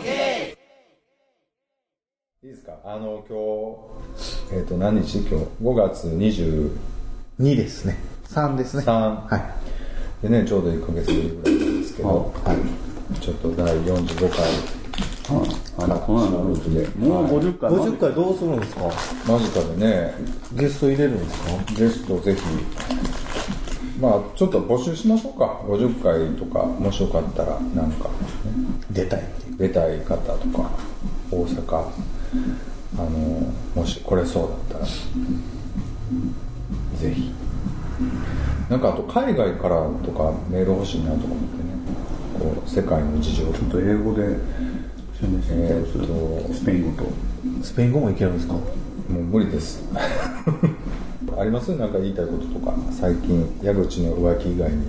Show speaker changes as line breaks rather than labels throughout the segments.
いいですか？あの、今日、えっ、と、何日？今日 ?5 月23。
2ですね。3ですね。はい。
でね、ちょうど1ヶ月ぶりぐらいなんですけど、
はい。
ちょっと第45回、
あら、こので。もう50回。
50回どうするんですか？
間近でね、
ゲスト入れるんですか？
ゲストぜひ、まあちょっと募集しましょうか。50回とか、もしよかったら、なんか、
出たいっていう。
出たい方とか、大阪、あの、もし来れそうだったら、ぜひ。なんかあと海外からとかメール欲しいなとか思ってね、こう、世界の事情と
ちょっと英語で
えーっと
スペイン語と。
スペイン語もいけるんですか？
もう無理です。あります？なんか言いたいこととか、最近、矢口の浮気以外に。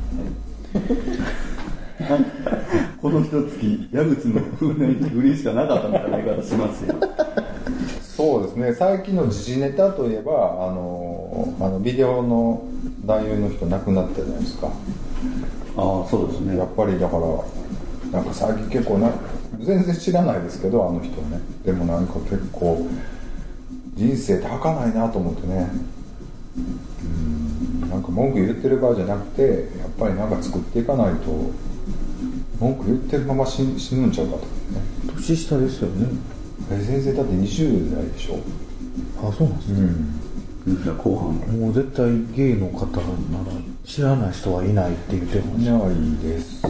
この一月、矢口の風に売りしかなかったみたいな言い方しますよ。
そうですね、最近の時事ネタといえば、あの、あのビデオの男優の人亡くなったじゃないですか。
ああ、そうですね
や。っぱりだから、なんか最近結構な、全然知らないですけど、あの人ね。でもなんか結構、人生って儚いなと思ってね。うん、なんか文句言ってる場合じゃなくて、やっぱりなんか作っていかないと、文句言ってるまま死死ぬんちゃうかと思ってね。
年下ですよね。
え先生だって20代でしょ。
あ、そうなんですね。
じゃあ後半。
もう絶対ゲイの方なら知らない人はいないって言ってました。
いないです。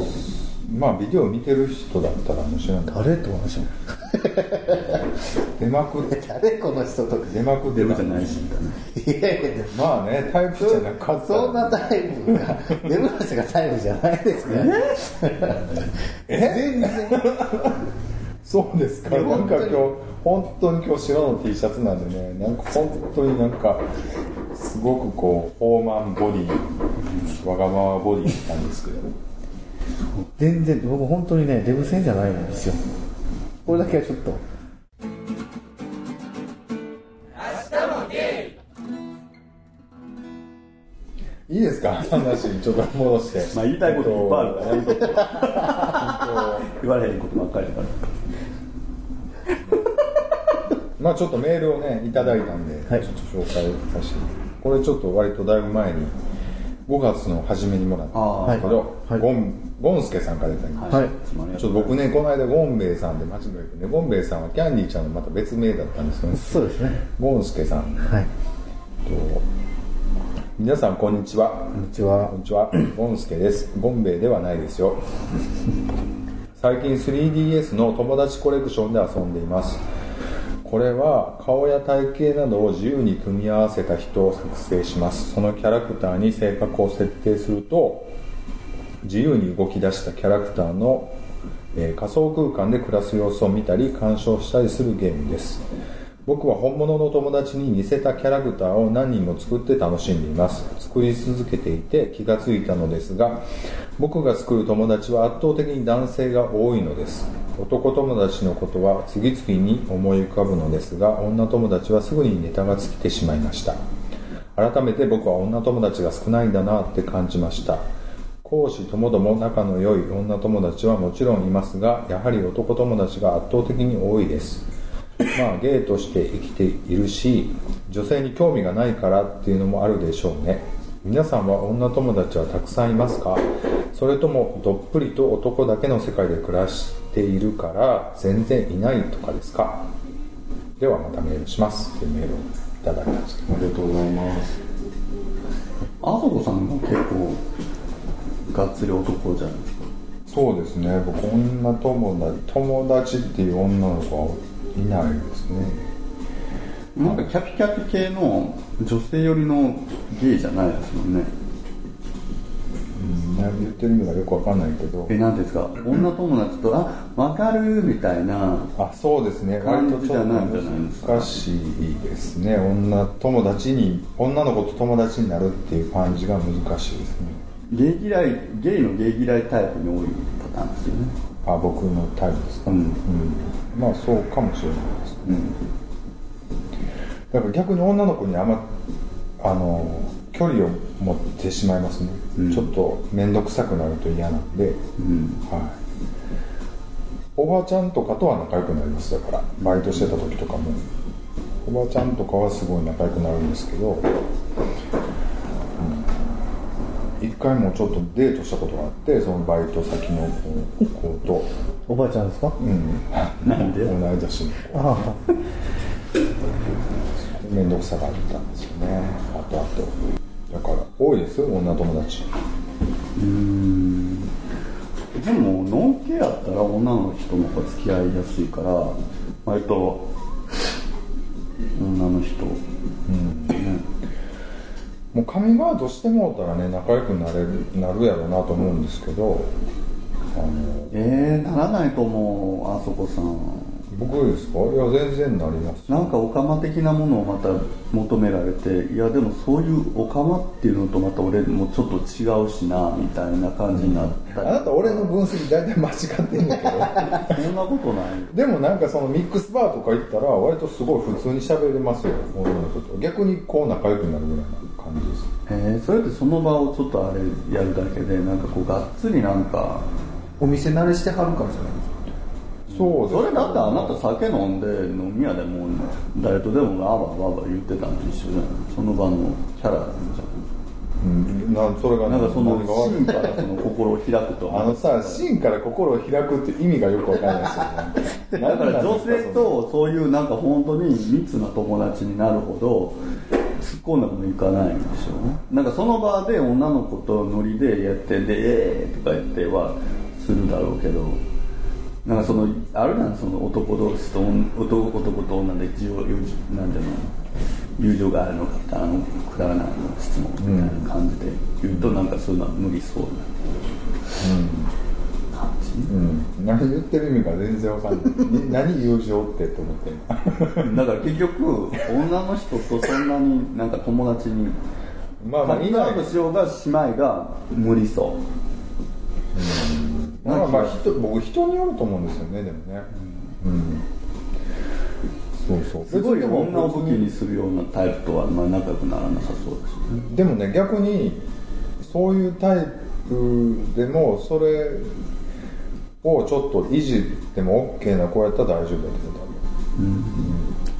まあビデオ見てる人だったらもちろん
誰って話も。
出まくって、
誰この人とか。
出まくって
デブじゃないし、みたいな。
いやいや、
まあね、タイプじゃなかったら
そんなタイプが、デブの人がタイプじゃないですね。全然。
そうですか。なんか今日
本当に、
本当に今日白の T シャツなんでね、なんか本当になんか、すごくこう、フォーマンボディ、わがままボディなんですけど。
全然、僕本当にね、デブ戦じゃないんですよ。これだけはちょっと。
いいですか？話、ちょっと戻して。
まあ言いたいこといっぱいあるから、言われへんことばっかりだから。
とまあちょっとメールをね、いただいたんで、
はい
ちょっと紹介させて。これちょっと割とだいぶ前に、5月の初めにもらったんですけど、
はい
ゴン、ゴンスケさんからいただきました。
はい
ちょっと僕ね、この間ゴンベイさんで間違えてね、ゴンベイさんはキャンディーちゃんのまた別名だったんですよね。
そうですね。
ゴンスケさん
はい。
と、皆さんこんにちは。
こんにちは
こん。にちは。ゴンスケです。ゴンベイではないですよ。最近 3DS の友達コレクションで遊んでいます。これは顔や体型などを自由に組み合わせた人を作成します。そのキャラクターに性格を設定すると、自由に動き出したキャラクターの、えー仮想空間で暮らす様子を見たり鑑賞したりするゲームです僕は本物の友達に似せたキャラクターを何人も作って楽しんでいます。作り続けていて気がついたのですが僕が作る友達は圧倒的に男性が多いのです。男友達のことは次々に思い浮かぶのですが女友達はすぐにネタが尽きてしまいました。改めて僕は女友達が少ないんだなって感じました。講師ともども仲の良い女友達はもちろんいますがやはり男友達が圧倒的に多いです。まあゲイとして生きているし女性に興味がないからっていうのもあるでしょうね。皆さんは女友達はたくさんいますか？それともどっぷりと男だけの世界で暮らしているから全然いないとかですか？ではまたメールします。っていうメールをいただきました。
ありがとうございます。あそこさんが結構、がっつり男じゃないですか。
そうですね。僕女友達友達っていう女の子はいないですね。
なんかキャピキャピ系の女性寄りのゲイじゃないですもんね。
うん。何言ってる意味がよくわかんないけど。
え、なんですか、女友達と、あ、わかるみたいな、
あそうですね。割と
感じ
ちょっと
じゃないんじゃないですか？
難しいですね。女友達に女の子と友達になるっていう感じが難しいですね。
ゲイ嫌い、ゲイのゲイ嫌いタイプに多いパターンですよね。
あ僕のタイプですか、
うん。
うん。まあそうかもしれないです。ね
うん。
だから逆に女の子にあんまあの距離を持ってしまいますね、
うん。
ちょっと面倒くさくなると嫌なんで、
うん。
はい、おばちゃんとかとは仲良くなります。だからバイトしてた時とかも。おばちゃんとかはすごい仲良くなるんですけど、うん一回もちょっとデートしたことがあってそのバイト先の子子と、
おばあちゃんですか？
うん、
なんで？
同い年の子。
あ
面倒くさがったんですよね。あとあと。だから多いですよ女友達。
うーん。でもノンケやったら女の人の方が付き合いやすいから割と女の人、ね
もうカミングアウトしてもうたらね仲良くなれるなるやろうなと思うんですけどあの
えー、ならないと思うあそこさん
僕ですか？いや全然なります
なんかオカマ的なものをまた求められていやでもそういうオカマっていうのとまた俺もちょっと違うしなみたいな感じになったり、
あなた俺の分析大体間違ってんだけど。
そんなことない。
でもなんかそのミックスバーとか行ったら割とすごい普通に喋れますよ女の子と。逆にこう仲良くなるぐらい。な感じです
えー、それってその場をちょっとあれやるだけでなんかこうがっつりなんか
お店慣れしてはるからじゃないですか？
そうです
それだってあなた酒飲んで飲み屋でもう誰とでもわーわーわーわー言ってたのと一緒じゃない？その場のキャラ
うん。なそれが
なんかその芯からその心を開くと。
あのさ芯から心を開くって意味がよくわかんないですよ。ね
だから女性とそういうなんか本当に密な友達になるほど突っ込んだこといかないんでしょうね。なんかその場で女の子とノリでやってでえーとか言ってはするだろうけどなんかそのあるじゃんその男同士と男男と女で友友なんていうの友情があるのかってあのくだらない質問みたいな感じで言うとなんかそういうのは無理そうな。感じ
うん、何言ってる意味が全然わかんない。に何友情ってって思ってんの。
だから結局女の人とそんなになんか友達に
まあまあいない。
カップアウトしようが姉妹が無理そう。
まあまあ人僕人によると思うんですよねでもね。うん、そうそう。
すごい女を武器にするようなタイプとはまあ仲良くならなさそうだしね。
でもね逆にそういうタイプでもそれをちょっといじっても OK な子やったら大丈夫だう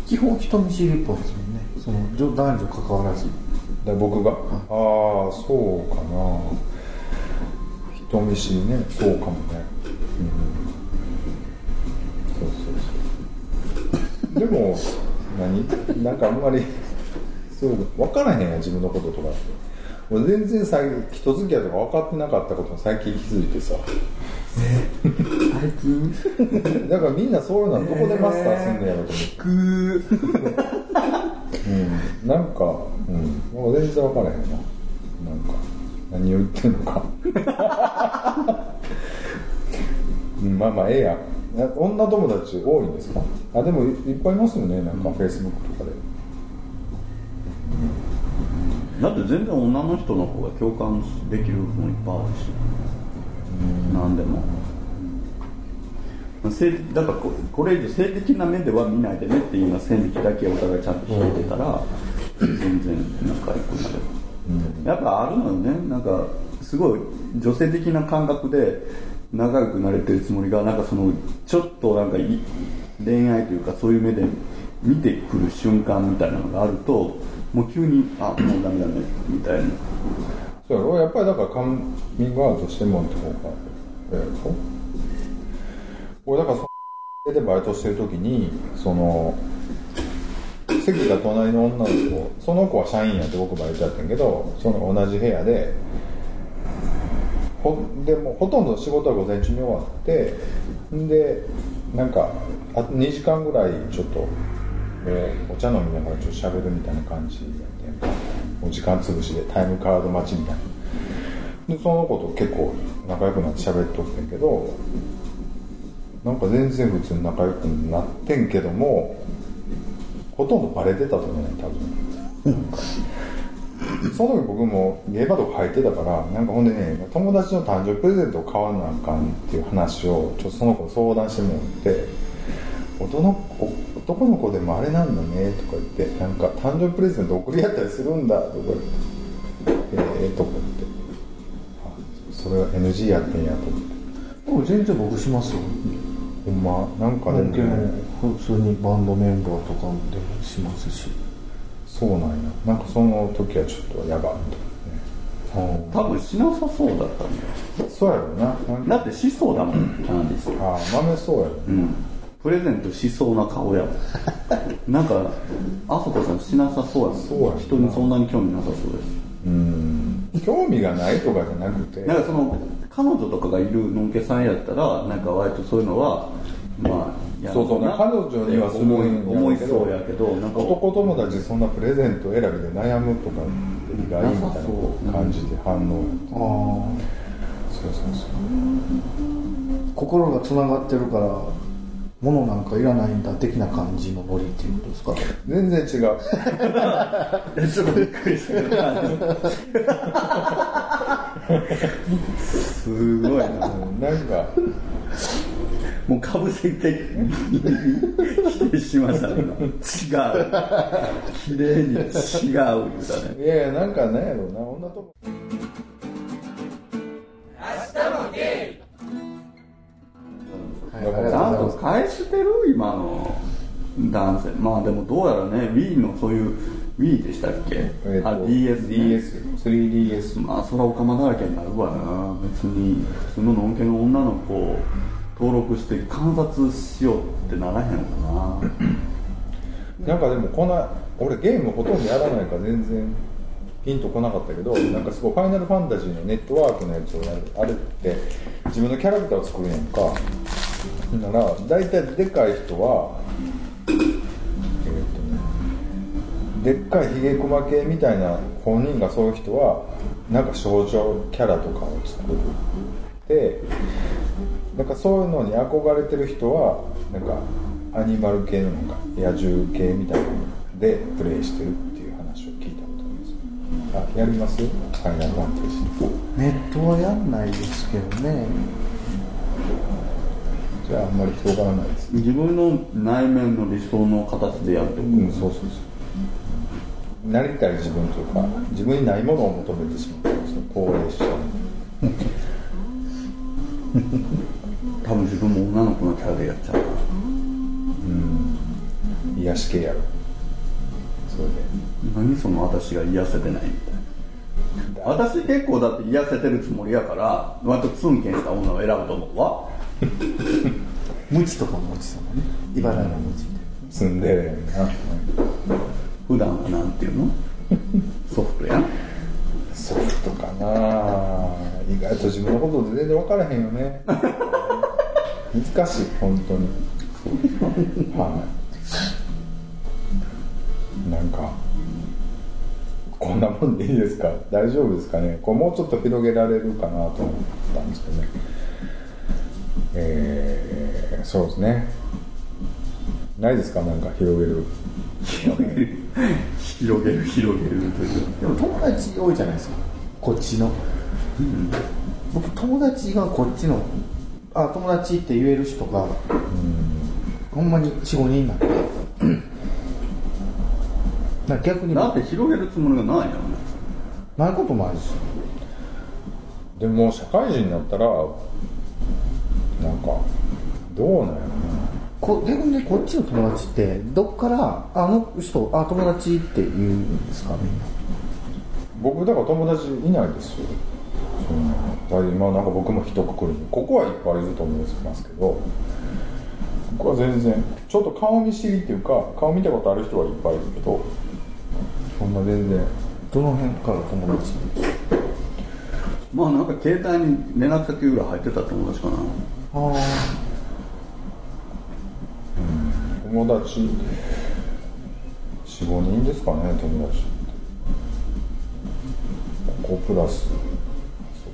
基本人見知りっぽいですもんね。その女男女関わらず。
僕が？ああそうかな。人見知りね。そうかもね、うん、そうそうそう。でも何？なんかあんまりそう分からへんやん自分のこととか全然最人付き合いとか分かってなかったことを最近気づいてさ。
最近
だ からみんなそういうのはどこでマスターすんのやろと思って。うん、なんか、うん、もう全然分からへんな。なんか、何を言ってんのか。うんまあまあ、ええや女友達多いんですか？あ、でもいいっぱいいますよね、なんか、フェイスブックとかで。
だって全然女の人の方が共感できるもんいっぱいあるし。何でも。性だからここれ以上性的な目では見ないでねっていうような線引きだけお互いちゃんと引いてたら全然仲良くなれる。やっぱあるのよねなんかすごい女性的な感覚で仲良くなれてるつもりがなんかそのちょっとなんかい恋愛というかそういう目で見てくる瞬間みたいなのがあるともう急にあもうダメだねみたいな
そうやろ？やっぱりだからカミングアウトしてもらった方がええやろ俺だからそのでバイトしてる時にその席が隣の女の子その子は社員やって僕バイトやってんけどその同じ部屋でほでもほとんど仕事は午前中に終わってでなんかあと2時間ぐらいちょっともうお茶飲みながらちょっと喋るみたいな感じやってもう時間潰しでタイムカード待ちみたいな。でその子と結構仲良くなって喋っとってんけどなんか全然普通に仲良くなってんけどもほとんどバレてたと思うね多分。その時僕もゲーバーとか入ってたからなんかほんでね友達の誕生日プレゼントを買わなあかんっていう話をちょっとその子に相談してもらって男の子男の子でもあれなんだねとか言ってなんか誕生日プレゼント送り合ったりするんだとか言ってええとか言って。あそれは NG やってんやと思って。
でも全然僕しますよ
ほんまなんかでも
でも
ね
普通にバンドメンバーとかでもしますし。
そうなんや。なんかその時はちょっとやばいとね。
多分しなさそうだったんだよ。
そうやろな。
だってしそうだもんキャンディス
ああ豆そうやろ。
うん。プレゼントしそうな顔やもん。なんかあそこさんしなさそうやもん。
そうやな。
人にそんなに興味なさそうです。
うん。興味がないとかじゃなくて。
なんかその彼女とかがいるのんけさんやったらなんか割とそういうのはまあ
そうそう
な
彼女にはするんやろうけど
思いそうやけどなんか
男友達そんなプレゼント選びで悩むとか意外みたいな感じで反応。
ああ
そうそうそう
心がつながってるから物なんかいらないんだ的な感じのノリっていうことですか？
全然違う。
えちょっとびっくりしたけどすごいな
んなんか
もうかぶせて否定しましたね違う綺麗に違う言うたね
いやいやなんかなんやろうな女とも
はい
ちゃんと返してる今の男性まあでもどうやらね Wii のそういう Wii でしたっけ、
え
あ DS ね
DS3DS
まあそれはオカマだらけになるわな。別に普通ののんけの女の子を登録して観察しようってならへんのかな。
なんかでもこんな俺ゲームほとんどやらないから全然ピンとこなかったけどなんかすごい「ファイナルファンタジー」のネットワークのやつをやるあれって自分のキャラクターを作るやんか。なら大体でかい人はでっかいひげ熊系みたいな本人がそういう人はなんか少女キャラとかを作るでなんかそういうのに憧れてる人はなんかアニマル系のなんか野獣系みたいなのでプレイしてるっていう話を聞いたことあります。あやります？ファイナルファンタジー
ネットはやんないですけどね。
じゃああんまり広がらないです
自分の内面の理想の形でやっておく、
うんそうそうそうなりたい自分というか自分にないものを求めてしまうその高齢者
多分自分も女の子のキャラでやっちゃう。から
癒し系やろ。それで。
何その私が癒せてないみたいな。私結構だって癒せてるつもりやから割とツンケンした女を選ぶと思うわ。
無知とかもちさんもね。茨城の無知で。
ツンデレやんな
普段はなんていうの？ソフトや
ソフトかな。意外と自分のこと全然分からへんよね。難しい本当に。はい。なんかこんなもんでいいですか？大丈夫ですかね？これもうちょっと広げられるかなと思ったんですけどね。えー、そうですね。ないですか？なんか広げる。
広げる広げる広げるという。
でも友達多いじゃないですか。こっちの、僕友達がこっちのあ友達って言える人が、ほんまに45人なんで。だ逆に。
だって広げるつもりがないやんね
ないこともあるし。
でも社会人になったらなんかどうなんやろ。な
こ逆にねこっちの友達ってどっからあの人あ友達って言うんですか？みんな
僕だから友達いないですよ。そんなだから今なんか僕も一括りに。ここはいっぱいいると思いますけどここは全然ちょっと顔見知りっていうか顔見たことある人はいっぱいいるけどそんな全然。
どの辺から友達？
まあなんか携帯に連絡先ぐらい入ってた友達かな。
ああ
友達。45人ですかね友達。ここプラス。そ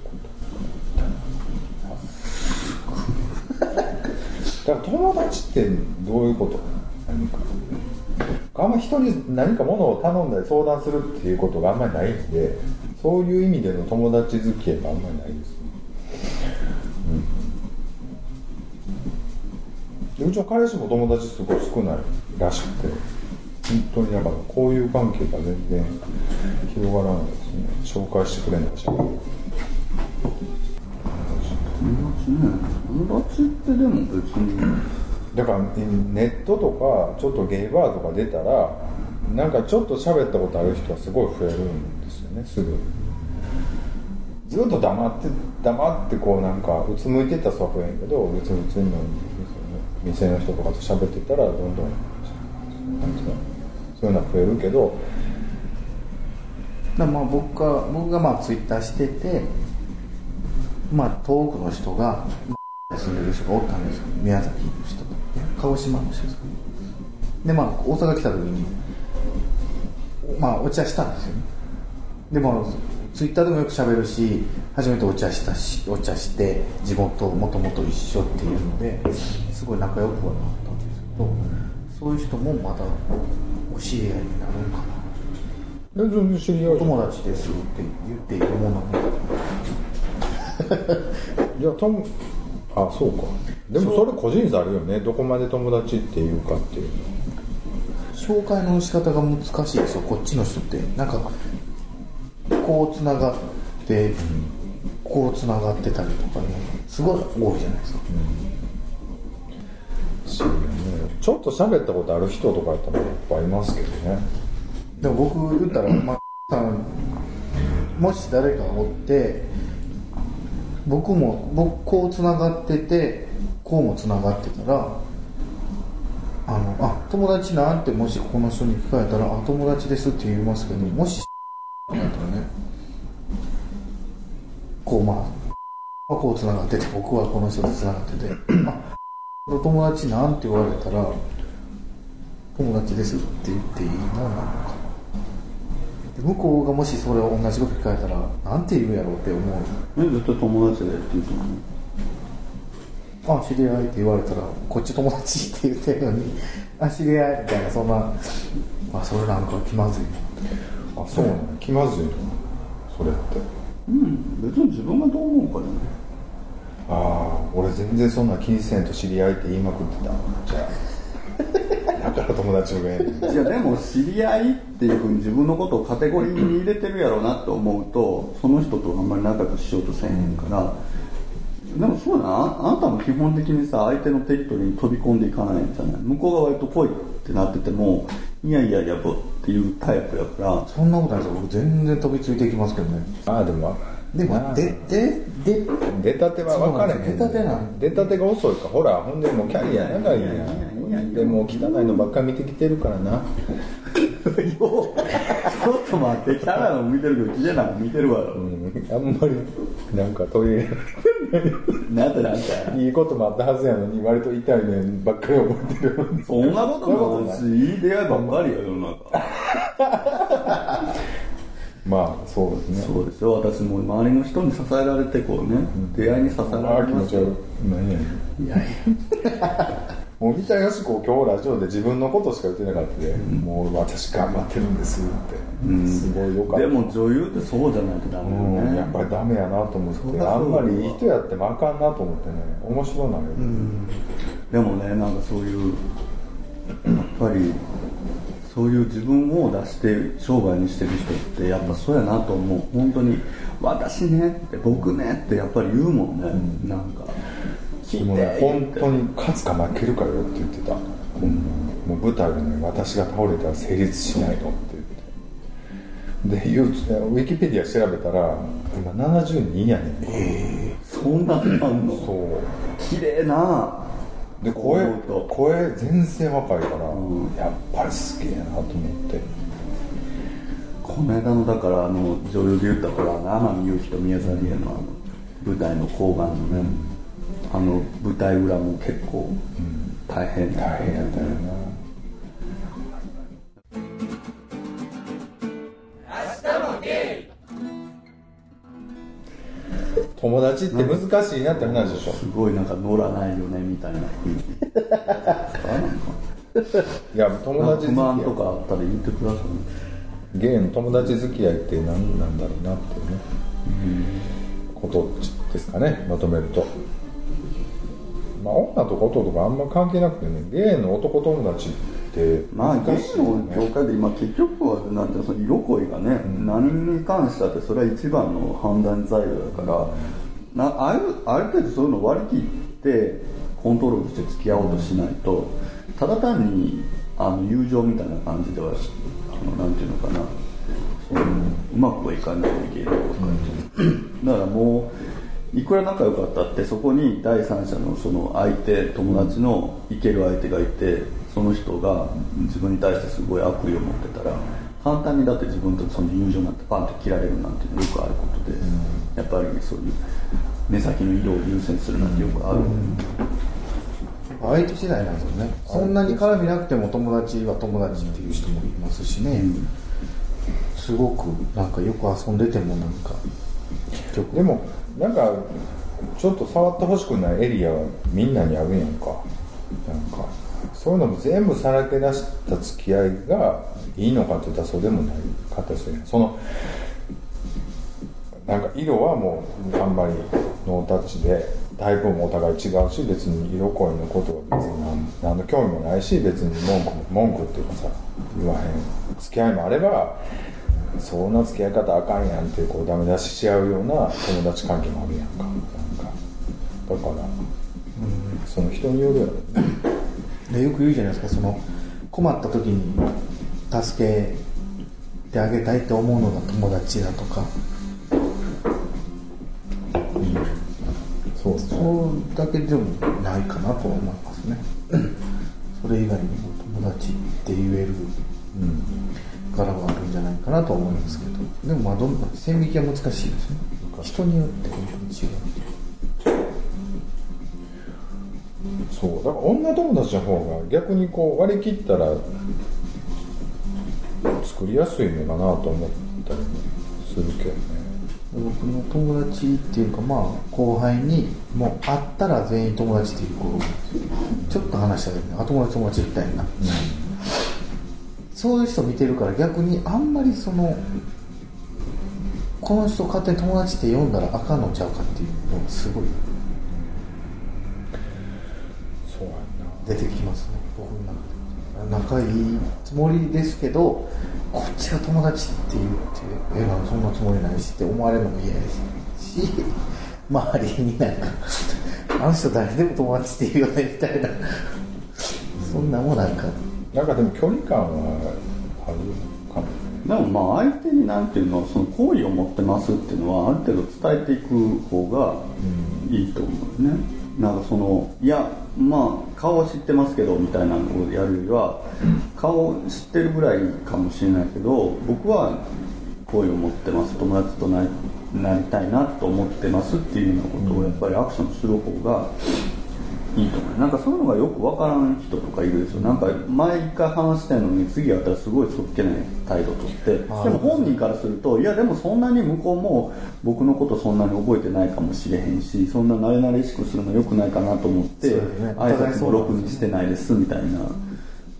こだから友達ってどういうこと？何か。あんま人に何か物を頼んだり相談するっていうことがあんまりないんでそういう意味での友達付き合いがあんまりないですねでうちの彼氏も友達すごい少ないらしくて本当にだからこういう関係が全然広がらないですね紹介してくれないし
友達ね友達ってでも別に
だからネットとかちょっとゲイバーとか出たらなんかちょっと喋ったことある人はすごい増えるんですよねすぐ。ずっと黙って黙ってこうなんかうつむいてた人は増えんけど別に普通に店の人とかと喋ってたらどんどんなんうのそういうのは増えるけど
だまあ僕が僕がまあツイッターしててまあ遠くの人が住んでる人がおったんですよ。宮崎の人と鹿児島の人ですかでまあ大阪来た時にまあお茶したんですよね。でもツイッターでもよく喋るし初めてお茶したしお茶して地元もともと一緒っていうのですごい仲良くはなったんですけどそういう人もまたお知り合いになるんかな。
え全然知り合い
友達ですって言っていいもの
いやともあそうか。でもそれ個人差あるよね。どこまで友達っていうかっていう
紹介の仕方が難しいですよこっちの人って。なんかこうつながってこうつながってたりとかね。すごい多いじゃないですか。
そうよねちょっと喋ったことある人とかやったらやっぱいますけどね
でも僕言ったら、まあ、もし誰かおって僕も僕こうつながっててこうもつながってたらあのあ友達なん。てもしこの人に聞かれたらあ友達ですって言いますけどもしだったらねこうまあこうつながってて僕はこの人とつながっててあ友達なんて言われたら友達ですって言っていいもんなのか。で向こうがもしそれを同じこと聞かれたらなんて言うやろうって思う。
え絶対友達でって言うと思う？
あ知り合いって言われたらこっち友達って言ってるのに あ知り合いみたいなそんな。あそれなんか気まずいな。
あそうなの気まずいの？それって。
うん別に自分がどう思うかじゃない
ああ俺全然そんな気にせんと知り合いって言いまくってたじゃあ。だから友達のがええねん
いやでも知り合いっていうふうに自分のことをカテゴリーに入れてるやろうなって思うとその人とあんまり仲良くしようとせえへんから、でもそうだなああなたも基本的にさ相手のテリトリーに飛び込んでいかないんじゃない。向こうが割と来いってなっててもいやいやいやぼっていうタイプやから。
そんなことないですよ。僕全然飛びついていきますけどね。
ああでも
でも
なあ。
ででで
出たては分かれへん。
出たてなん
出たてが遅いか。ほらほんでもうキャリア長いやん。でもう汚いのばっかり見てきてるからな。
ちょっと待ってキャラの見てるけど綺麗なの見てるわ。ろ、
うん。あんまりなんか取り入れ
なんてなんて。
いいこともあったはずやのに割と痛い面ばっかり覚えてる。
そんなことないしいい出会いばっかりよ世の中
まあそうですね。
そうですよ。私も周りの人に支えられてこうね、出会いに支え
あ
られますよ
あ気持ち悪い。何やねん
いやいや
もう三田よし子今日ラジオで自分のことしか言ってなかったで、もう私頑張ってるんですって、すごいよかった。
でも女優ってそうじゃないとダメよ
うん、
ね、
やっぱりダメやなと思ってあんまりいい人やってもあかんなと思ってね面白なる、
でもねなんかそういうやっぱりそういう自分を出して商売にしてる人ってやっぱそうやなと思う。本当に私ねって僕ねってやっぱり言うもんね、なんか聞
でもね本当に勝つか負けるかよって言ってた、もう舞台でね私が倒れたら成立しないのって言って。で言うウィキペディア調べたら今72やねん、
そんなのあんの？
そう。
綺麗な
で声声全然若いから、
ん。
やっぱりすげえなと思って。
この間のだからあの女優で言ったほら天海祐希と宮沢りえのあの舞台の交番のね、あの舞台裏も結構大変な
大変やったよな友達って難しいなって話でしょ、
すごいなんか乗らないよねみたいな。雰囲気
いや友達
不満
付き合
とかあったら言ってください
いゲイの友達付き合いって何なんだろうなっていうね、ことですかねまとめると。まあ女とか男とかあんま関係なくてねゲイの男友達って
まあゲ
難しいよ
イの業
ね
界で今結局はなんてその色恋がね、何に関したってそれは一番の判断材料だからなあるある程度そういうの割り切ってコントロールして付き合おうとしないとただ単にあの友情みたいな感じではあのなんていうのかな、うまくはいかないといけないとか、だからもういくら仲良かったってそこに第三者のその相手友達のいける相手がいてその人が自分に対してすごい悪意を持ってたら簡単にだって自分とその友情なんてパンと切られるなんていうのよくあることで、やっぱりそういう目先の色を優先するなんてよくある、
相手次第なんですよね。そんなに絡みなくても友達は友達っていう人もいますしね、すごくなんかよく遊んでてもなんか。結局。
でもなんかちょっと触ってほしくないエリアはみんなにあるやんか。なんかそういうのも全部さらけ出した付き合いがいいのかって言ったらそうでもないかったりするやん。そのなんか色はもうあんまりノータッチでタイプもお互い違うし別に色恋のことは別に何の興味もないし別に文句文句っていうかさ言わへん。付き合いもあればそんな付き合い方あかんやんってこうダメ出しし合うような友達関係もあるやんか。なんかだから、その人によるやろね。
でよく言うじゃないですかその困った時に助けてあげたいって思うのが友達だとか。
うですね
そうだけでもないかなと思いますね。それ以外にも友達って言えるうん柄はあるんじゃないかなと思いますけど。でもまあどんどん線引きは難しいですね。人によって本当に違う。
そう。だから女友達の方が逆にこう割り切ったら作りやすいのかなと思ったりもするけどね。
僕の友達っていうかまあ後輩にもう会ったら全員友達っていう子ちょっと話したけどあ友達友達みたいな、そういう人見てるから逆にあんまりそのこの人勝手に友達って呼んだらあかんのちゃうかっていうのがすごい出てきますね。僕の中で。仲いいつもりですけどこっちが友達って言ってえそんなつもりないしって思われるのも嫌ですし。周りになんかあの人誰でも友達って言うよねみたいな。そんなもんなんか。
なんかでも距離感はあるかも
でもまあ相手になんていうのその好意を持ってますっていうのはある程度伝えていく方がいいと思うね、なんかそのいやまあ顔は知ってますけどみたいなのをやるよりは顔を知ってるぐらいかもしれないけど僕は好意を持ってます。友達となりなりたいなと思ってますっていうようなことをやっぱりアクションする方がいいと思う。なんかそういうのがよくわからん人とかいるでしょなんか前一回話したいのに次やったらすごいそっけない態度とって。でも本人からするといやでもそんなに向こうも僕のことそんなに覚えてないかもしれへんしそんな慣れ慣れしくするのよくないかなと思って、挨拶もろくにしてないですみたいな。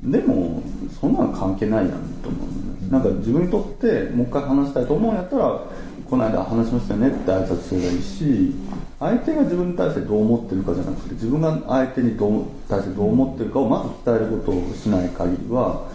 でもそんなの関係ないやんと思う、ね、なんか自分にとってもう一回話したいと思うんやったらこの間話しましたよねって挨拶すればいいし相手が自分に対してどう思ってるかじゃなくて自分が相手にどう対してどう思ってるかをまず伝えることをしない限りは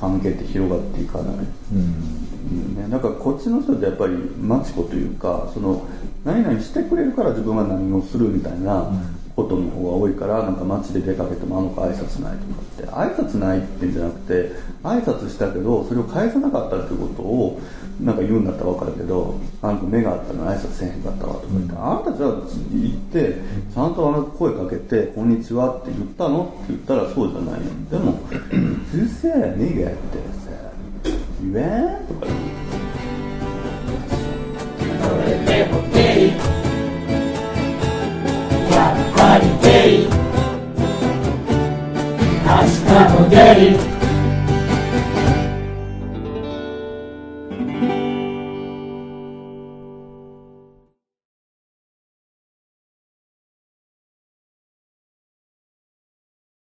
関係って広がっていかない、うん。ね、だからこっちの人ってやっぱりマチコというかその何々してくれるから自分が何をするみたいなことの方が多いからなんか街で出かけてもあの子挨拶ないとかって挨拶ないってんじゃなくて挨拶したけどそれを返さなかったってことをなんか言うんだったら分かるけどあの子目があったのに挨拶せえへんかったわとか言って、あなたじゃあ行ってちゃんとあの声かけて「こんにちは」って言ったのって言ったらそうじゃないよでも「うるせえ目があってさ言えん?」とか言って。
でもゲイ